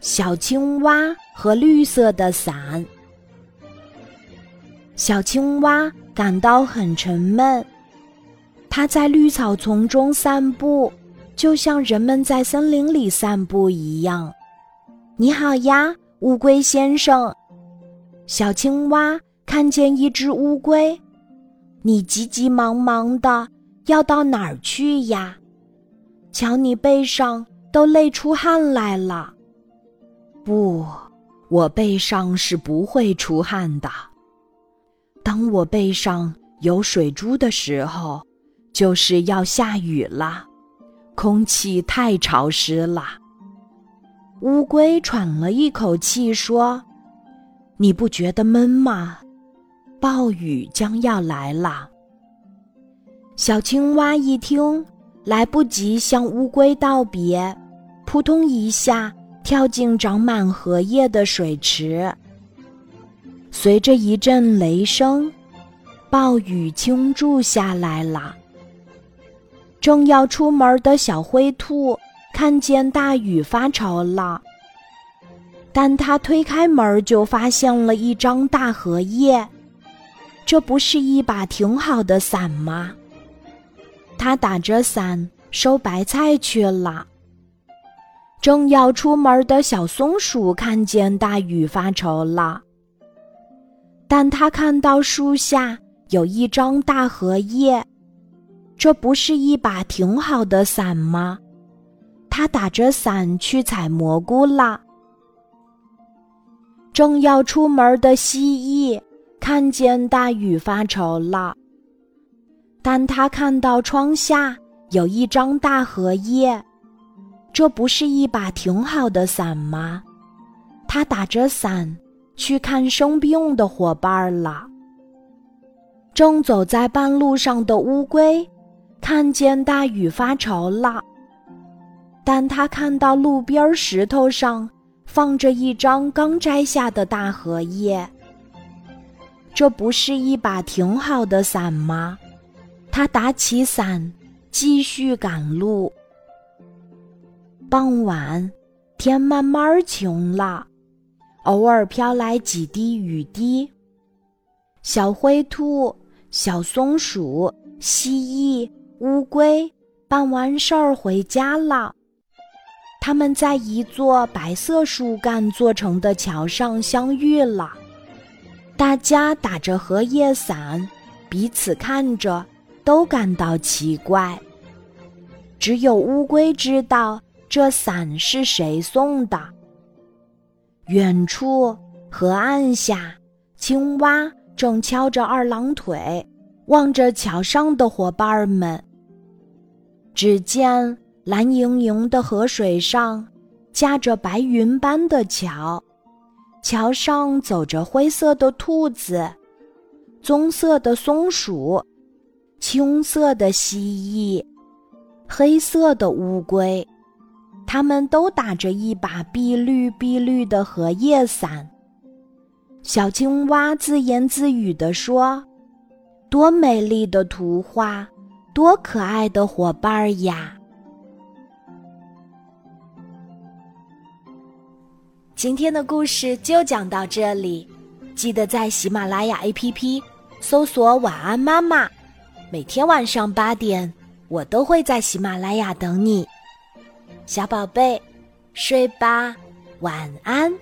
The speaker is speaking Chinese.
小青蛙和绿色的伞。小青蛙感到很沉闷，它在绿草丛中散步，就像人们在森林里散步一样。你好呀，乌龟先生。小青蛙看见一只乌龟，你急急忙忙的要到哪儿去呀？瞧你背上都累出汗来了。不，我背上是不会出汗的。当我背上有水珠的时候，就是要下雨了，空气太潮湿了。乌龟喘了一口气说：“你不觉得闷吗？暴雨将要来了。”小青蛙一听，来不及向乌龟道别，扑通一下跳进长满荷叶的水池。随着一阵雷声，暴雨倾注下来了。正要出门的小灰兔。看见大雨发愁了，但他推开门就发现了一张大荷叶，这不是一把挺好的伞吗？他打着伞收白菜去了。正要出门的小松鼠看见大雨发愁了，但它看到树下有一张大荷叶，这不是一把挺好的伞吗？它打着伞去采蘑菇了。正要出门的蜥蜴看见大雨发愁了，但它看到窗下有一张大荷叶，这不是一把挺好的伞吗？他打着伞去看生病的伙伴了。正走在半路上的乌龟看见大雨发愁了。但他看到路边石头上放着一张刚摘下的大荷叶，这不是一把挺好的伞吗？他打起伞，继续赶路。傍晚，天慢慢晴了，偶尔飘来几滴雨滴。小灰兔、小松鼠、蜥蜴、乌龟办完事儿回家了。他们在一座白色树干做成的桥上相遇了，大家打着荷叶伞，彼此看着，都感到奇怪。只有乌龟知道这伞是谁送的。远处河岸下，青蛙正翘着二郎腿，望着桥上的伙伴们。只见。蓝盈盈的河水上，架着白云般的桥，桥上走着灰色的兔子，棕色的松鼠，青色的蜥蜴，黑色的乌龟，它们都打着一把碧绿碧绿的荷叶伞。小青蛙自言自语地说：“多美丽的图画，多可爱的伙伴呀！”今天的故事就讲到这里，记得在喜马拉雅 APP 搜索“晚安妈妈”，每天晚上八点，我都会在喜马拉雅等你，小宝贝，睡吧，晚安。